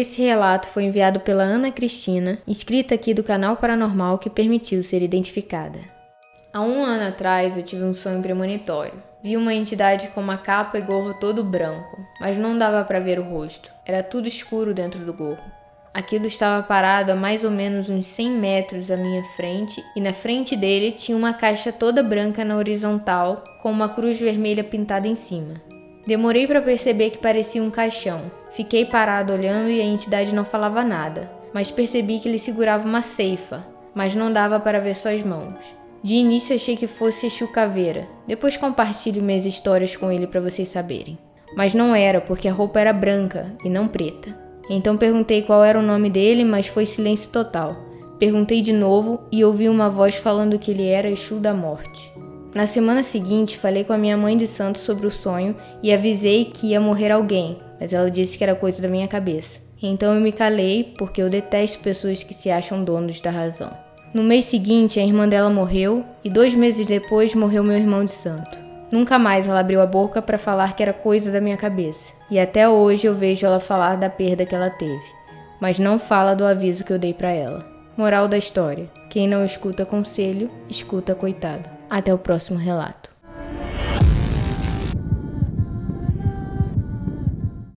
Esse relato foi enviado pela Ana Cristina, inscrita aqui do canal Paranormal que permitiu ser identificada. Há um ano atrás eu tive um sonho premonitório. Vi uma entidade com uma capa e gorro todo branco, mas não dava para ver o rosto. Era tudo escuro dentro do gorro. Aquilo estava parado a mais ou menos uns 100 metros à minha frente e na frente dele tinha uma caixa toda branca na horizontal com uma cruz vermelha pintada em cima. Demorei para perceber que parecia um caixão. Fiquei parado olhando e a entidade não falava nada, mas percebi que ele segurava uma ceifa, mas não dava para ver suas mãos. De início achei que fosse Exu Caveira, depois compartilho minhas histórias com ele para vocês saberem. Mas não era, porque a roupa era branca e não preta. Então perguntei qual era o nome dele, mas foi silêncio total. Perguntei de novo e ouvi uma voz falando que ele era Exu da Morte. Na semana seguinte, falei com a minha mãe de santo sobre o sonho e avisei que ia morrer alguém, mas ela disse que era coisa da minha cabeça. Então eu me calei, porque eu detesto pessoas que se acham donos da razão. No mês seguinte, a irmã dela morreu e dois meses depois morreu meu irmão de santo. Nunca mais ela abriu a boca para falar que era coisa da minha cabeça. E até hoje eu vejo ela falar da perda que ela teve, mas não fala do aviso que eu dei para ela. Moral da história: quem não escuta conselho, escuta coitado. Até o próximo relato.